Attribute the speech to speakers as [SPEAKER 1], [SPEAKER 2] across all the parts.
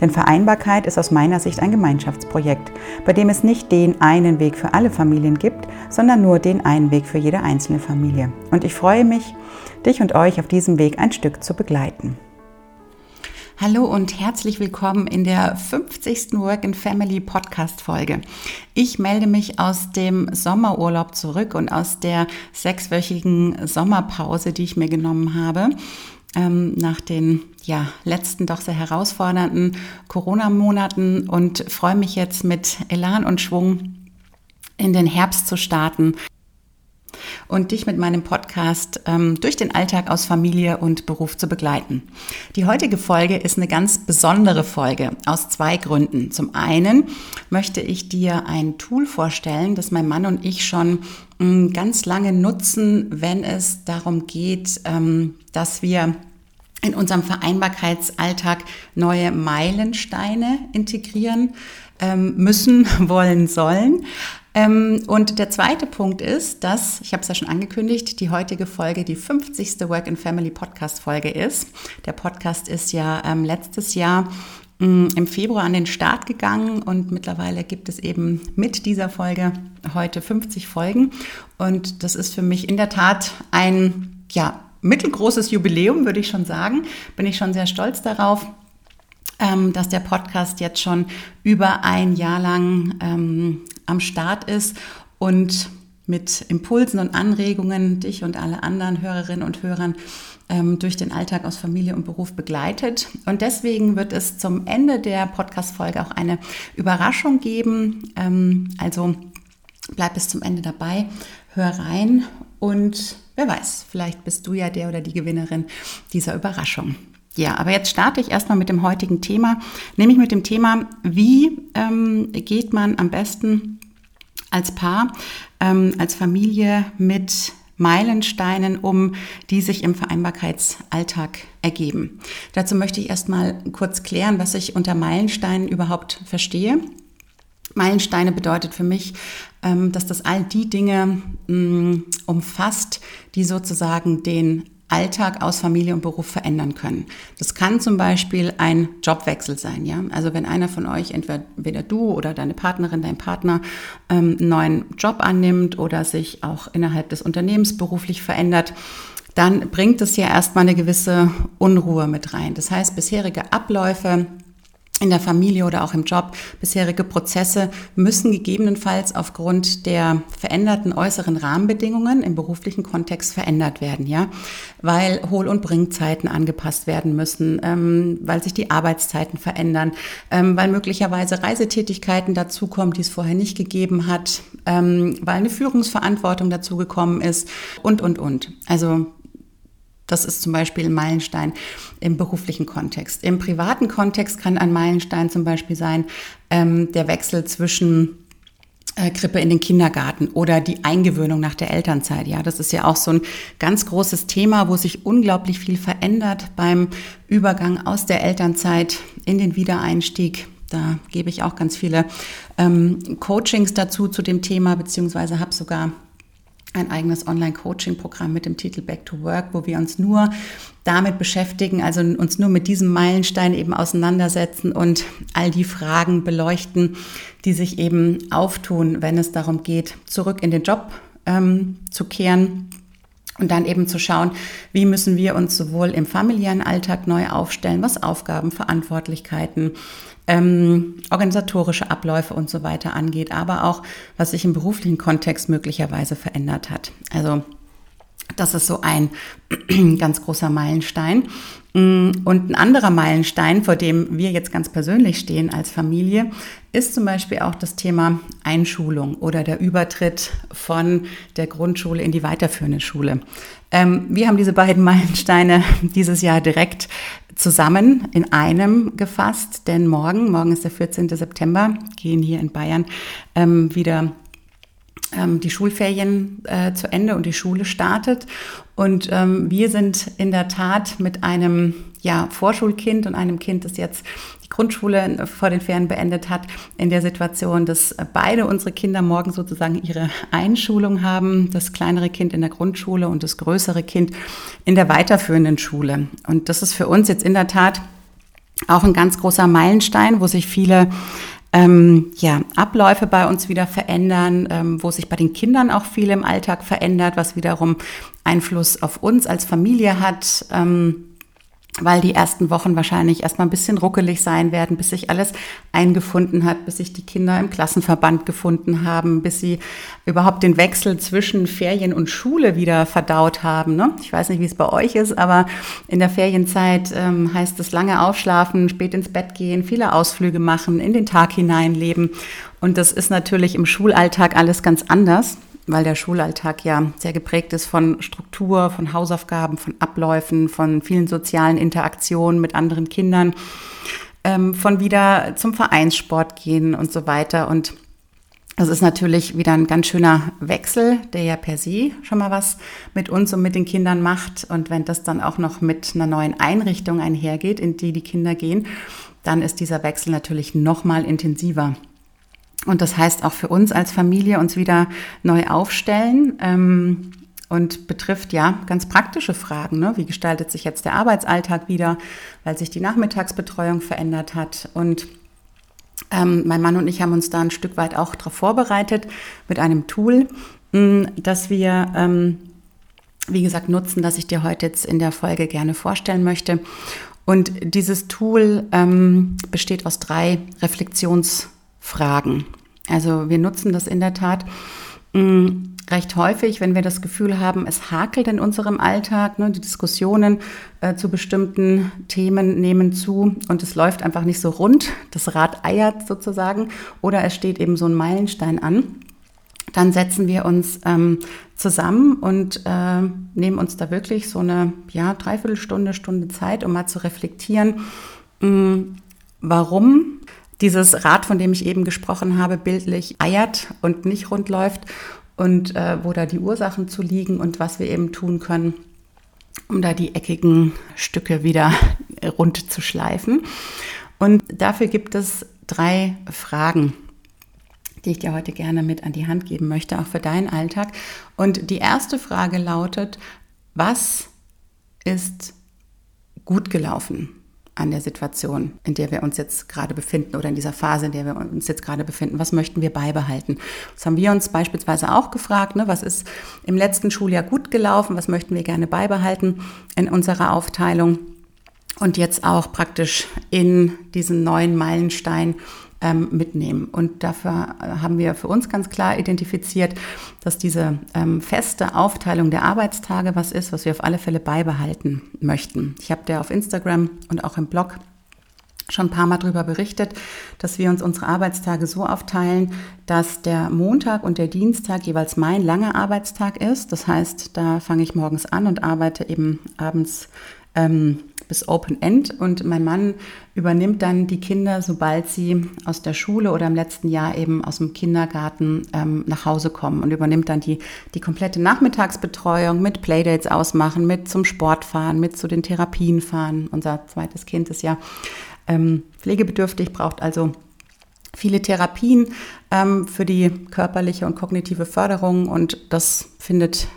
[SPEAKER 1] Denn Vereinbarkeit ist aus meiner Sicht ein Gemeinschaftsprojekt, bei dem es nicht den einen Weg für alle Familien gibt, sondern nur den einen Weg für jede einzelne Familie. Und ich freue mich, dich und euch auf diesem Weg ein Stück zu begleiten. Hallo und herzlich willkommen in der 50. Work and Family Podcast Folge. Ich melde mich aus dem Sommerurlaub zurück und aus der sechswöchigen Sommerpause, die ich mir genommen habe ähm, nach den ja, letzten doch sehr herausfordernden Corona-Monaten und freue mich jetzt mit Elan und Schwung in den Herbst zu starten und dich mit meinem Podcast ähm, durch den Alltag aus Familie und Beruf zu begleiten. Die heutige Folge ist eine ganz besondere Folge aus zwei Gründen. Zum einen möchte ich dir ein Tool vorstellen, das mein Mann und ich schon ähm, ganz lange nutzen, wenn es darum geht, ähm, dass wir in unserem Vereinbarkeitsalltag neue Meilensteine integrieren ähm, müssen, wollen, sollen. Ähm, und der zweite Punkt ist, dass, ich habe es ja schon angekündigt, die heutige Folge die 50. Work and Family Podcast Folge ist. Der Podcast ist ja ähm, letztes Jahr mm, im Februar an den Start gegangen und mittlerweile gibt es eben mit dieser Folge heute 50 Folgen. Und das ist für mich in der Tat ein, ja, mittelgroßes Jubiläum, würde ich schon sagen. Bin ich schon sehr stolz darauf, ähm, dass der Podcast jetzt schon über ein Jahr lang ähm, am Start ist und mit Impulsen und Anregungen dich und alle anderen Hörerinnen und Hörern ähm, durch den Alltag aus Familie und Beruf begleitet. Und deswegen wird es zum Ende der Podcast-Folge auch eine Überraschung geben. Also bleib bis zum Ende dabei, hör rein und wer weiß, vielleicht bist du ja der oder die Gewinnerin dieser Überraschung. Ja, aber jetzt starte ich erstmal mit dem heutigen Thema, nämlich mit dem Thema, wie ähm, geht man am besten als Paar, ähm, als Familie mit Meilensteinen um, die sich im Vereinbarkeitsalltag ergeben. Dazu möchte ich erstmal kurz klären, was ich unter Meilensteinen überhaupt verstehe. Meilensteine bedeutet für mich, ähm, dass das all die Dinge mm, umfasst, die sozusagen den Alltag aus Familie und Beruf verändern können. Das kann zum Beispiel ein Jobwechsel sein, ja. Also wenn einer von euch, entweder du oder deine Partnerin, dein Partner, ähm, einen neuen Job annimmt oder sich auch innerhalb des Unternehmens beruflich verändert, dann bringt es ja erstmal eine gewisse Unruhe mit rein. Das heißt, bisherige Abläufe, in der Familie oder auch im Job. Bisherige Prozesse müssen gegebenenfalls aufgrund der veränderten äußeren Rahmenbedingungen im beruflichen Kontext verändert werden, ja, weil Hohl- und Bringzeiten angepasst werden müssen, ähm, weil sich die Arbeitszeiten verändern, ähm, weil möglicherweise Reisetätigkeiten dazukommen, die es vorher nicht gegeben hat, ähm, weil eine Führungsverantwortung dazugekommen ist und, und, und. Also das ist zum Beispiel ein Meilenstein im beruflichen Kontext. Im privaten Kontext kann ein Meilenstein zum Beispiel sein ähm, der Wechsel zwischen äh, Krippe in den Kindergarten oder die Eingewöhnung nach der Elternzeit. Ja, das ist ja auch so ein ganz großes Thema, wo sich unglaublich viel verändert beim Übergang aus der Elternzeit in den Wiedereinstieg. Da gebe ich auch ganz viele ähm, Coachings dazu zu dem Thema, beziehungsweise habe sogar ein eigenes Online-Coaching-Programm mit dem Titel Back to Work, wo wir uns nur damit beschäftigen, also uns nur mit diesem Meilenstein eben auseinandersetzen und all die Fragen beleuchten, die sich eben auftun, wenn es darum geht, zurück in den Job ähm, zu kehren und dann eben zu schauen, wie müssen wir uns sowohl im familiären Alltag neu aufstellen, was Aufgaben, Verantwortlichkeiten, ähm, organisatorische Abläufe und so weiter angeht, aber auch was sich im beruflichen Kontext möglicherweise verändert hat. Also Das ist so ein ganz großer Meilenstein. Mm, und ein anderer Meilenstein, vor dem wir jetzt ganz persönlich stehen als Familie, ist zum Beispiel auch das Thema Einschulung oder der Übertritt von der Grundschule in die weiterführende Schule. Ähm, wir haben diese beiden Meilensteine dieses Jahr direkt zusammen in einem gefasst, denn morgen, morgen ist der 14. September, gehen hier in Bayern ähm, wieder die Schulferien äh, zu Ende und die Schule startet. Und ähm, wir sind in der Tat mit einem ja, Vorschulkind und einem Kind, das jetzt die Grundschule vor den Ferien beendet hat, in der Situation, dass beide unsere Kinder morgen sozusagen ihre Einschulung haben. Das kleinere Kind in der Grundschule und das größere Kind in der weiterführenden Schule. Und das ist für uns jetzt in der Tat auch ein ganz großer Meilenstein, wo sich viele ähm, ja, Abläufe bei uns wieder verändern, ähm, wo sich bei den Kindern auch viel im Alltag verändert, was wiederum Einfluss auf uns als Familie hat. Ähm, weil die ersten Wochen wahrscheinlich erstmal ein bisschen ruckelig sein werden, bis sich alles eingefunden hat, bis sich die Kinder im Klassenverband gefunden haben, bis sie überhaupt den Wechsel zwischen Ferien und Schule wieder verdaut haben. Ne? Ich weiß nicht, wie es bei euch ist, aber in der Ferienzeit ähm, heißt es lange aufschlafen, spät ins Bett gehen, viele Ausflüge machen, in den Tag hineinleben. Und das ist natürlich im Schulalltag alles ganz anders weil der Schulalltag ja sehr geprägt ist von Struktur, von Hausaufgaben, von Abläufen, von vielen sozialen Interaktionen mit anderen Kindern, ähm, von wieder zum Vereinssport gehen und so weiter. Und das ist natürlich wieder ein ganz schöner Wechsel, der ja per se schon mal was mit uns und mit den Kindern macht. Und wenn das dann auch noch mit einer neuen Einrichtung einhergeht, in die die Kinder gehen, dann ist dieser Wechsel natürlich noch mal intensiver. Und das heißt auch für uns als Familie uns wieder neu aufstellen ähm, und betrifft ja ganz praktische Fragen. Ne? Wie gestaltet sich jetzt der Arbeitsalltag wieder, weil sich die Nachmittagsbetreuung verändert hat und ähm, mein Mann und ich haben uns da ein Stück weit auch darauf vorbereitet mit einem Tool, mh, mm, das wir, ähm, wie gesagt, nutzen, das ich dir heute jetzt in der Folge gerne vorstellen möchte. Und dieses Tool ähm, besteht aus drei Reflexions- Fragen. Also wir nutzen das in der Tat mh, mm, recht häufig, wenn wir das Gefühl haben, es hakelt in unserem Alltag, ne, die Diskussionen äh, zu bestimmten Themen nehmen zu und es läuft einfach nicht so rund, das Rad eiert sozusagen oder es steht eben so ein Meilenstein an. Dann setzen wir uns ähm, zusammen und äh, nehmen uns da wirklich so eine ja, Dreiviertelstunde, Stunde Zeit, um mal zu reflektieren, mh, mm, warum dieses Rad, von dem ich eben gesprochen habe, bildlich eiert und nicht rund läuft und äh, wo da die Ursachen zu liegen und was wir eben tun können, um da die eckigen Stücke wieder rund zu schleifen. Und dafür gibt es drei Fragen, die ich dir heute gerne mit an die Hand geben möchte, auch für deinen Alltag. Und die erste Frage lautet, was ist gut gelaufen? An der Situation, in der wir uns jetzt gerade befinden oder in dieser Phase, in der wir uns jetzt gerade befinden. Was möchten wir beibehalten? Das haben wir uns beispielsweise auch gefragt. Ne? Was ist im letzten Schuljahr gut gelaufen? Was möchten wir gerne beibehalten in unserer Aufteilung? Und jetzt auch praktisch in diesen neuen Meilenstein ähm, mitnehmen. Und dafür haben wir für uns ganz klar identifiziert, dass diese ähm, feste Aufteilung der Arbeitstage was ist, was wir auf alle Fälle beibehalten möchten. Ich habe da auf Instagram und auch im Blog schon ein paar Mal darüber berichtet, dass wir uns unsere Arbeitstage so aufteilen, dass der Montag und der Dienstag jeweils mein langer Arbeitstag ist. Das heißt, da fange ich morgens an und arbeite eben abends ähm, bis Open End und mein Mann übernimmt dann die Kinder, sobald sie aus der Schule oder im letzten Jahr eben aus dem Kindergarten ähm, nach Hause kommen und übernimmt dann die, die komplette Nachmittagsbetreuung mit Playdates ausmachen, mit zum Sport fahren, mit zu den Therapien fahren. Unser zweites Kind ist ja ähm, pflegebedürftig, braucht also viele Therapien ähm, für die körperliche und kognitive Förderung und das findet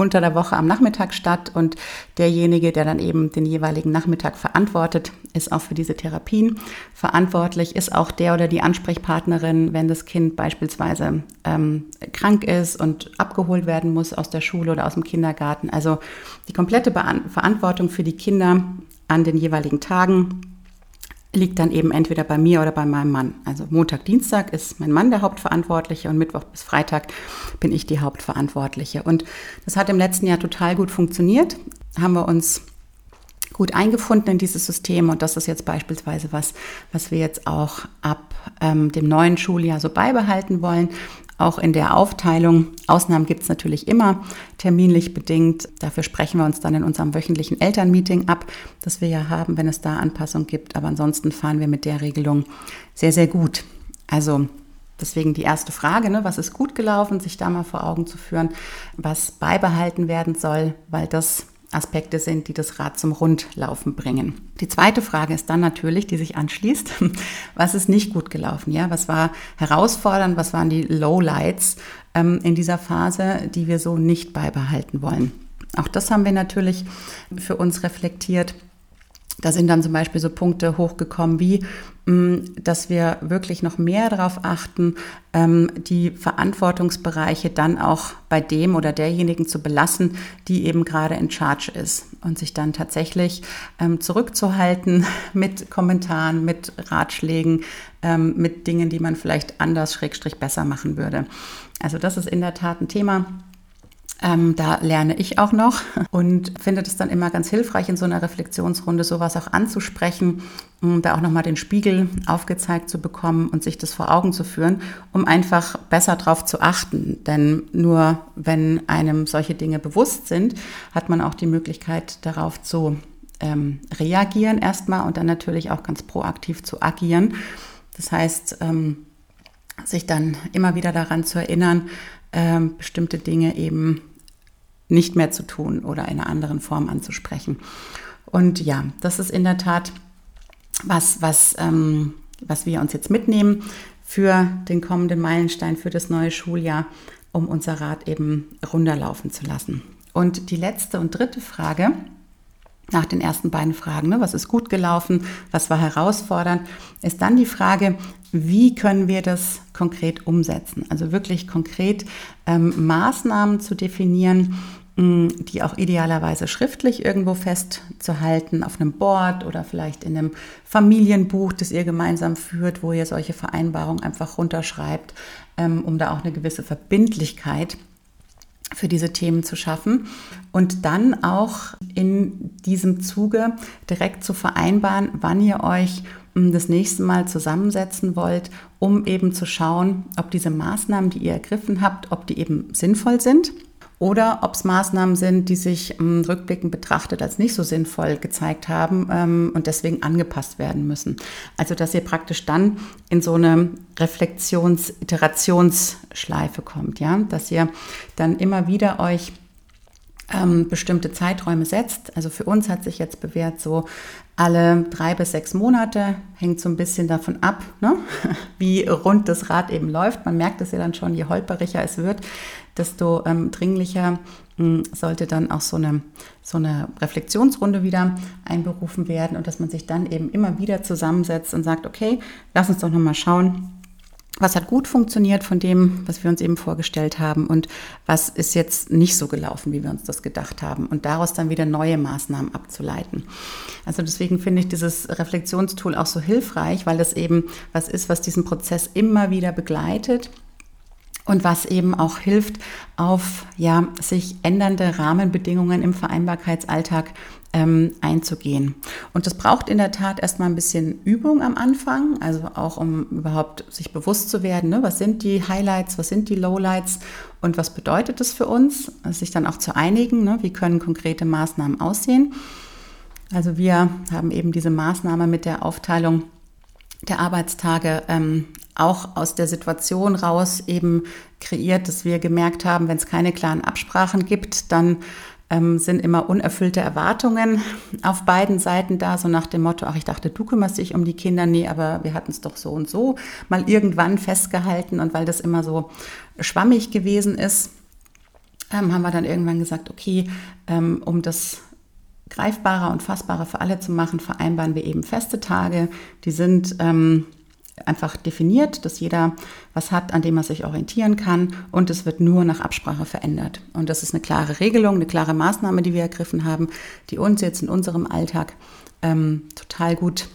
[SPEAKER 1] unter der Woche am Nachmittag statt und derjenige, der dann eben den jeweiligen Nachmittag verantwortet, ist auch für diese Therapien verantwortlich, ist auch der oder die Ansprechpartnerin, wenn das Kind beispielsweise ähm, krank ist und abgeholt werden muss aus der Schule oder aus dem Kindergarten. Also die komplette Be Verantwortung für die Kinder an den jeweiligen Tagen liegt dann eben entweder bei mir oder bei meinem Mann. Also Montag, Dienstag ist mein Mann der Hauptverantwortliche und Mittwoch bis Freitag bin ich die Hauptverantwortliche. Und das hat im letzten Jahr total gut funktioniert. Haben wir uns gut eingefunden in dieses System und das ist jetzt beispielsweise was, was wir jetzt auch ab ähm, dem neuen Schuljahr so beibehalten wollen auch in der Aufteilung. Ausnahmen gibt es natürlich immer, terminlich bedingt. Dafür sprechen wir uns dann in unserem wöchentlichen Elternmeeting ab, das wir ja haben, wenn es da Anpassungen gibt. Aber ansonsten fahren wir mit der Regelung sehr, sehr gut. Also Deswegen die erste Frage, ne, was ist gut gelaufen, sich da mal vor Augen zu führen, was beibehalten werden soll, weil das Aspekte sind, die das Rad zum Rundlaufen bringen. Die zweite Frage ist dann natürlich, die sich anschließt, was ist nicht gut gelaufen? Ja, was war herausfordernd? Was waren die Lowlights ähm, in dieser Phase, die wir so nicht beibehalten wollen? Auch das haben wir natürlich für uns reflektiert da sind dann zum Beispiel so Punkte hochgekommen wie, mm, dass wir wirklich noch mehr darauf achten, ähm, die Verantwortungsbereiche dann auch bei dem oder derjenigen zu belassen, die eben gerade in Charge ist und sich dann tatsächlich ähm, zurückzuhalten mit Kommentaren, mit Ratschlägen, ähm, mit Dingen, die man vielleicht anders, schrägstrich besser machen würde. Also das ist in der Tat ein Thema, ähm, da lerne ich auch noch und finde es dann immer ganz hilfreich, in so einer Reflexionsrunde sowas auch anzusprechen, um da auch nochmal den Spiegel aufgezeigt zu bekommen und sich das vor Augen zu führen, um einfach besser darauf zu achten. Denn nur wenn einem solche Dinge bewusst sind, hat man auch die Möglichkeit darauf zu ähm, reagieren erstmal und dann natürlich auch ganz proaktiv zu agieren. Das heißt, ähm, sich dann immer wieder daran zu erinnern, ähm, bestimmte Dinge eben nicht mehr zu tun oder in einer anderen Form anzusprechen. Und ja, das ist in der Tat was, was, ähm, was wir uns jetzt mitnehmen für den kommenden Meilenstein, für das neue Schuljahr, um unser Rad eben runterlaufen zu lassen. Und die letzte und dritte Frage, nach den ersten beiden Fragen, ne, was ist gut gelaufen, was war herausfordernd, ist dann die Frage, wie können wir das konkret umsetzen? Also wirklich konkret ähm, Maßnahmen zu definieren, die auch idealerweise schriftlich irgendwo festzuhalten, auf einem Board oder vielleicht in einem Familienbuch, das ihr gemeinsam führt, wo ihr solche Vereinbarungen einfach runterschreibt, ähm, um da auch eine gewisse Verbindlichkeit für diese Themen zu schaffen. Und dann auch in diesem Zuge direkt zu vereinbaren, wann ihr euch hm, das nächste Mal zusammensetzen wollt, um eben zu schauen, ob diese Maßnahmen, die ihr ergriffen habt, ob die eben sinnvoll sind oder ob es Maßnahmen sind, die sich ähm, rückblickend betrachtet als nicht so sinnvoll gezeigt haben ähm, und deswegen angepasst werden müssen. Also dass ihr praktisch dann in so eine Reflexions-Iterationsschleife kommt, ja, dass ihr dann immer wieder euch ähm, bestimmte Zeiträume setzt. Also für uns hat sich jetzt bewährt, so alle drei bis sechs Monate, hängt so ein bisschen davon ab, ne? wie rund das Rad eben läuft. Man merkt es ja dann schon, je holperiger es wird, desto ähm, dringlicher mh, hm, sollte dann auch so eine, so eine Reflexionsrunde wieder einberufen werden und dass man sich dann eben immer wieder zusammensetzt und sagt, okay, lass uns doch nochmal schauen, was hat gut funktioniert von dem, was wir uns eben vorgestellt haben und was ist jetzt nicht so gelaufen, wie wir uns das gedacht haben und daraus dann wieder neue Maßnahmen abzuleiten. Also deswegen finde ich dieses Reflexionstool auch so hilfreich, weil das eben was ist, was diesen Prozess immer wieder begleitet und was eben auch hilft, auf ja, sich ändernde Rahmenbedingungen im Vereinbarkeitsalltag ähm, einzugehen. Und das braucht in der Tat erstmal ein bisschen Übung am Anfang, also auch um überhaupt sich bewusst zu werden, ne, was sind die Highlights, was sind die Lowlights und was bedeutet das für uns, also sich dann auch zu einigen, ne, wie können konkrete Maßnahmen aussehen. Also wir haben eben diese Maßnahme mit der Aufteilung der Arbeitstage ähm, auch aus der Situation raus eben kreiert, dass wir gemerkt haben, wenn es keine klaren Absprachen gibt, dann ähm, sind immer unerfüllte Erwartungen auf beiden Seiten da, so nach dem Motto, ach, ich dachte, du kümmerst dich um die Kinder, nee, aber wir hatten es doch so und so mal irgendwann festgehalten. Und weil das immer so schwammig gewesen ist, ähm, haben wir dann irgendwann gesagt, okay, ähm, um das greifbarer und fassbarer für alle zu machen, vereinbaren wir eben feste Tage, die sind ähm, einfach definiert, dass jeder was hat, an dem er sich orientieren kann und es wird nur nach Absprache verändert. Und das ist eine klare Regelung, eine klare Maßnahme, die wir ergriffen haben, die uns jetzt in unserem Alltag ähm, total gut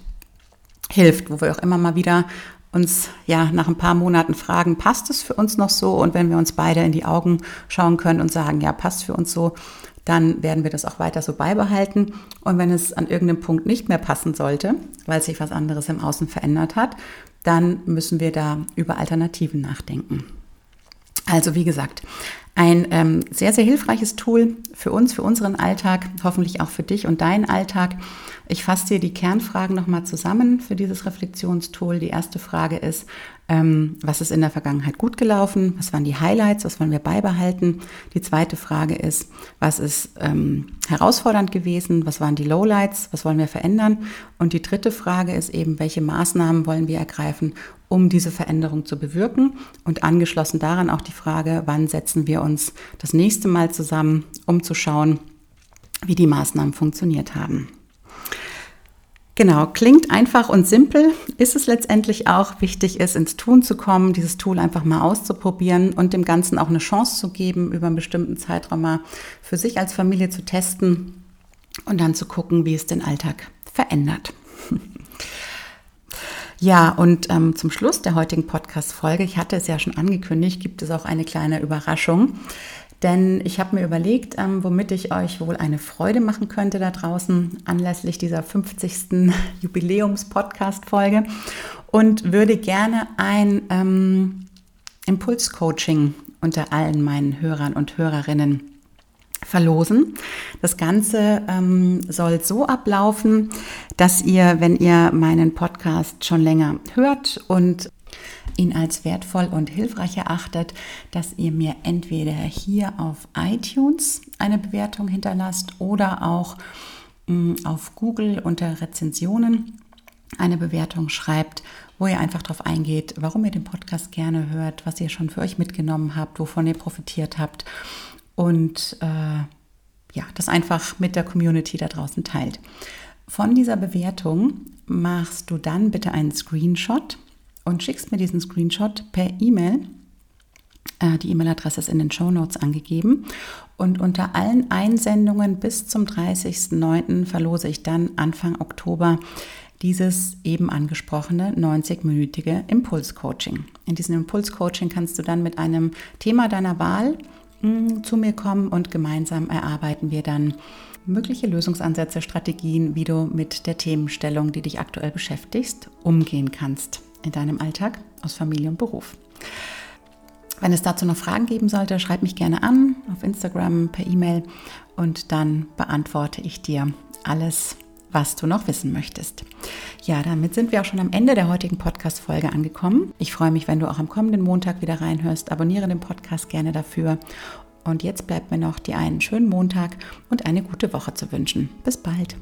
[SPEAKER 1] hilft, wo wir auch immer mal wieder uns ja nach ein paar Monaten fragen, passt es für uns noch so? Und wenn wir uns beide in die Augen schauen können und sagen, ja, passt für uns so, dann werden wir das auch weiter so beibehalten. Und wenn es an irgendeinem Punkt nicht mehr passen sollte, weil sich was anderes im Außen verändert hat, dann müssen wir da über Alternativen nachdenken. Also wie gesagt, ein ähm, sehr, sehr hilfreiches Tool für uns, für unseren Alltag, hoffentlich auch für dich und deinen Alltag. Ich fasse dir die Kernfragen nochmal zusammen für dieses Reflexionstool. Die erste Frage ist, ähm, was ist in der Vergangenheit gut gelaufen? Was waren die Highlights? Was wollen wir beibehalten? Die zweite Frage ist, was ist ähm, herausfordernd gewesen? Was waren die Lowlights? Was wollen wir verändern? Und die dritte Frage ist eben, welche Maßnahmen wollen wir ergreifen, um diese Veränderung zu bewirken? Und angeschlossen daran auch die Frage, wann setzen wir uns das nächste Mal zusammen, um zu schauen, wie die Maßnahmen funktioniert haben. Genau, klingt einfach und simpel, ist es letztendlich auch. Wichtig ist, ins Tun zu kommen, dieses Tool einfach mal auszuprobieren und dem Ganzen auch eine Chance zu geben, über einen bestimmten Zeitraum mal für sich als Familie zu testen und dann zu gucken, wie es den Alltag verändert. Ja, und ähm, zum Schluss der heutigen Podcast-Folge, ich hatte es ja schon angekündigt, gibt es auch eine kleine Überraschung. Denn ich habe mir überlegt, ähm, womit ich euch wohl eine Freude machen könnte da draußen anlässlich dieser 50. Jubiläums-Podcast-Folge und würde gerne ein ähm, Impulscoaching unter allen meinen Hörern und Hörerinnen verlosen. Das Ganze ähm, soll so ablaufen, dass ihr, wenn ihr meinen Podcast schon länger hört und ihn als wertvoll und hilfreich erachtet, dass ihr mir entweder hier auf iTunes eine Bewertung hinterlasst oder auch mh, mm, auf Google unter Rezensionen eine Bewertung schreibt, wo ihr einfach darauf eingeht, warum ihr den Podcast gerne hört, was ihr schon für euch mitgenommen habt, wovon ihr profitiert habt und äh, ja, das einfach mit der Community da draußen teilt. Von dieser Bewertung machst du dann bitte einen Screenshot und schickst mir diesen Screenshot per E-Mail. Äh, die E-Mail-Adresse ist in den Show Notes angegeben. Und unter allen Einsendungen bis zum 30.09. verlose ich dann Anfang Oktober dieses eben angesprochene 90-minütige Impulscoaching. In diesem Impulscoaching kannst du dann mit einem Thema deiner Wahl mm, zu mir kommen und gemeinsam erarbeiten wir dann mögliche Lösungsansätze, Strategien, wie du mit der Themenstellung, die dich aktuell beschäftigst, umgehen kannst in deinem Alltag aus Familie und Beruf. Wenn es dazu noch Fragen geben sollte, schreib mich gerne an auf Instagram, per E-Mail und dann beantworte ich dir alles, was du noch wissen möchtest. Ja, damit sind wir auch schon am Ende der heutigen Podcast-Folge angekommen. Ich freue mich, wenn du auch am kommenden Montag wieder reinhörst. Abonniere den Podcast gerne dafür. Und jetzt bleibt mir noch dir einen schönen Montag und eine gute Woche zu wünschen. Bis bald.